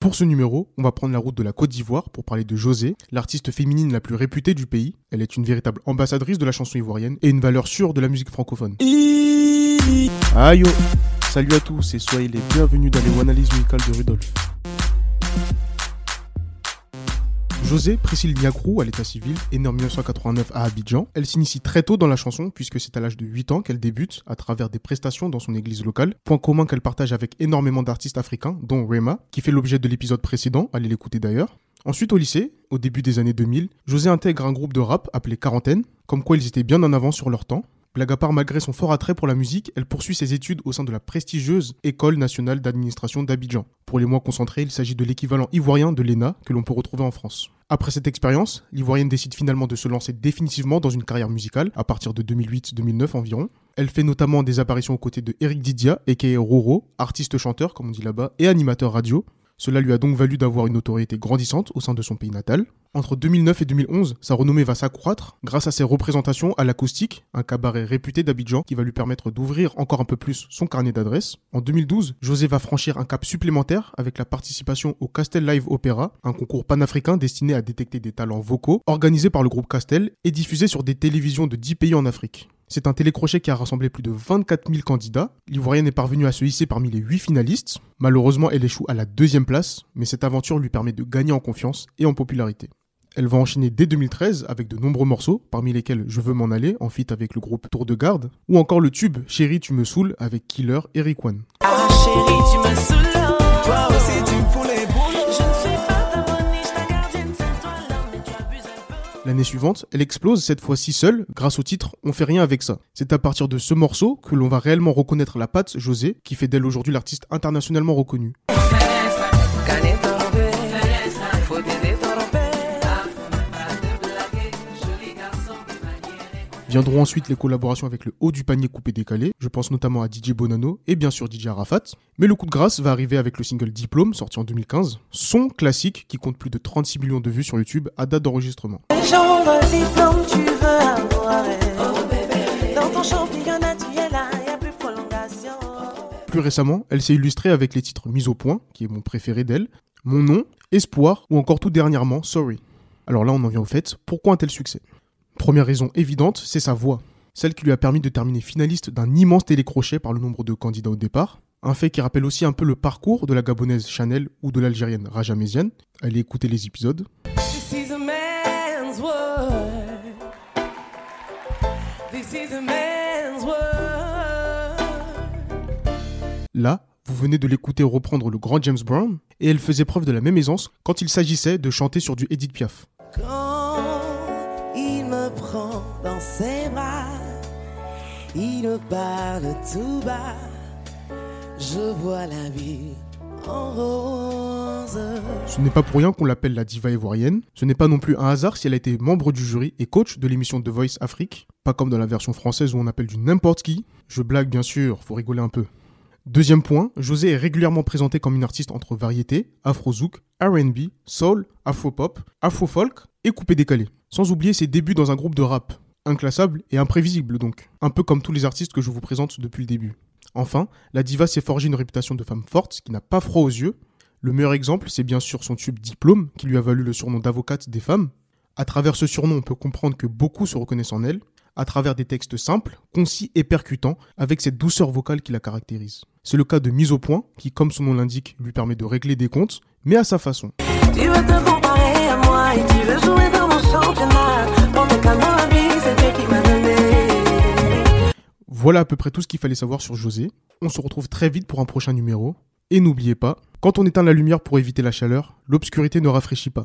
Pour ce numéro, on va prendre la route de la Côte d'Ivoire pour parler de José, l'artiste féminine la plus réputée du pays. Elle est une véritable ambassadrice de la chanson ivoirienne et une valeur sûre de la musique francophone. Aïe oh. Salut à tous et soyez les bienvenus dans les Analyse musicales de Rudolf. José Priscille Niakrou, à l'état civil, est née en 1989 à Abidjan. Elle s'initie très tôt dans la chanson puisque c'est à l'âge de 8 ans qu'elle débute à travers des prestations dans son église locale. Point commun qu'elle partage avec énormément d'artistes africains, dont Rema, qui fait l'objet de l'épisode précédent, allez l'écouter d'ailleurs. Ensuite au lycée, au début des années 2000, José intègre un groupe de rap appelé Quarantaine, comme quoi ils étaient bien en avance sur leur temps. Blague à part, malgré son fort attrait pour la musique, elle poursuit ses études au sein de la prestigieuse École nationale d'administration d'Abidjan. Pour les moins concentrés, il s'agit de l'équivalent ivoirien de l'ENA que l'on peut retrouver en France. Après cette expérience, l'Ivoirienne décide finalement de se lancer définitivement dans une carrière musicale à partir de 2008-2009 environ. Elle fait notamment des apparitions aux côtés de Eric Didia, a.k.a. Roro, artiste-chanteur comme on dit là-bas, et animateur radio. Cela lui a donc valu d'avoir une notoriété grandissante au sein de son pays natal. Entre 2009 et 2011, sa renommée va s'accroître grâce à ses représentations à l'acoustique, un cabaret réputé d'Abidjan qui va lui permettre d'ouvrir encore un peu plus son carnet d'adresses. En 2012, José va franchir un cap supplémentaire avec la participation au Castel Live Opera, un concours panafricain destiné à détecter des talents vocaux, organisé par le groupe Castel et diffusé sur des télévisions de 10 pays en Afrique. C'est un télécrochet qui a rassemblé plus de 24 000 candidats. L'Ivoirienne est parvenue à se hisser parmi les 8 finalistes. Malheureusement, elle échoue à la deuxième place, mais cette aventure lui permet de gagner en confiance et en popularité. Elle va enchaîner dès 2013 avec de nombreux morceaux, parmi lesquels Je veux m'en aller, en feat avec le groupe Tour de Garde, ou encore le tube Chérie tu me saoules avec Killer et Rick One. Ah, chérie, tu me saoules, toi aussi tu L'année suivante, elle explose cette fois-ci seule grâce au titre On fait rien avec ça. C'est à partir de ce morceau que l'on va réellement reconnaître la patte José, qui fait d'elle aujourd'hui l'artiste internationalement reconnu. Viendront ensuite les collaborations avec le haut du panier coupé décalé, je pense notamment à DJ Bonanno et bien sûr DJ Arafat. Mais le coup de grâce va arriver avec le single Diplôme, sorti en 2015, son classique qui compte plus de 36 millions de vues sur YouTube à date d'enregistrement. Plus récemment, elle s'est illustrée avec les titres Mise au point, qui est mon préféré d'elle, Mon nom, Espoir ou encore tout dernièrement Sorry. Alors là, on en vient au fait, pourquoi un tel succès? Première raison évidente, c'est sa voix. Celle qui lui a permis de terminer finaliste d'un immense télécrochet par le nombre de candidats au départ. Un fait qui rappelle aussi un peu le parcours de la gabonaise Chanel ou de l'algérienne Raja Méziane. Allez écouter les épisodes. Là, vous venez de l'écouter reprendre le grand James Brown, et elle faisait preuve de la même aisance quand il s'agissait de chanter sur du Edith Piaf il parle tout bas, je vois la vie en rose. Ce n'est pas pour rien qu'on l'appelle la diva ivoirienne, ce n'est pas non plus un hasard si elle a été membre du jury et coach de l'émission The Voice Afrique, pas comme dans la version française où on appelle du n'importe qui. Je blague bien sûr, faut rigoler un peu. Deuxième point, José est régulièrement présenté comme une artiste entre variété, afro-zouk, R&B, soul, afro-pop, afro-folk et coupé décalé. Sans oublier ses débuts dans un groupe de rap, inclassable et imprévisible donc, un peu comme tous les artistes que je vous présente depuis le début. Enfin, la diva s'est forgée une réputation de femme forte qui n'a pas froid aux yeux. Le meilleur exemple, c'est bien sûr son tube Diplôme, qui lui a valu le surnom d'avocate des femmes. À travers ce surnom, on peut comprendre que beaucoup se reconnaissent en elle, à travers des textes simples, concis et percutants, avec cette douceur vocale qui la caractérise. C'est le cas de Mise au point, qui, comme son nom l'indique, lui permet de régler des comptes, mais à sa façon. Tu veux te comparer à moi et tu veux jouer dans mon Voilà à peu près tout ce qu'il fallait savoir sur José. On se retrouve très vite pour un prochain numéro. Et n'oubliez pas, quand on éteint la lumière pour éviter la chaleur, l'obscurité ne rafraîchit pas.